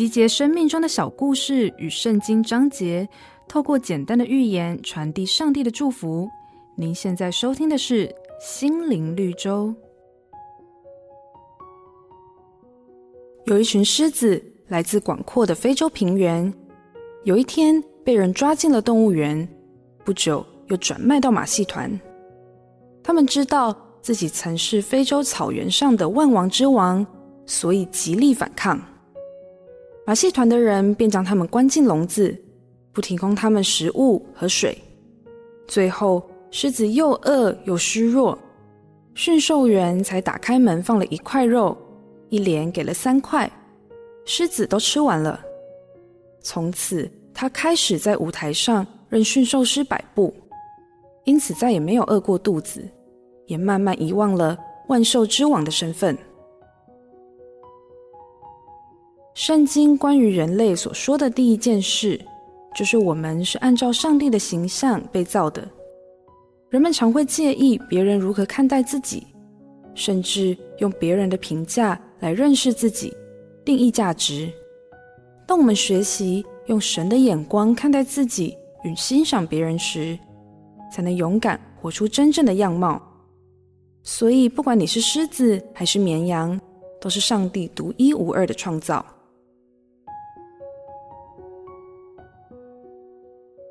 集结生命中的小故事与圣经章节，透过简单的寓言传递上帝的祝福。您现在收听的是《心灵绿洲》。有一群狮子来自广阔的非洲平原，有一天被人抓进了动物园，不久又转卖到马戏团。他们知道自己曾是非洲草原上的万王之王，所以极力反抗。马戏团的人便将他们关进笼子，不提供他们食物和水。最后，狮子又饿又虚弱，驯兽员才打开门放了一块肉，一连给了三块，狮子都吃完了。从此，他开始在舞台上任驯兽师摆布，因此再也没有饿过肚子，也慢慢遗忘了万兽之王的身份。圣经关于人类所说的第一件事，就是我们是按照上帝的形象被造的。人们常会介意别人如何看待自己，甚至用别人的评价来认识自己、定义价值。当我们学习用神的眼光看待自己与欣赏别人时，才能勇敢活出真正的样貌。所以，不管你是狮子还是绵羊，都是上帝独一无二的创造。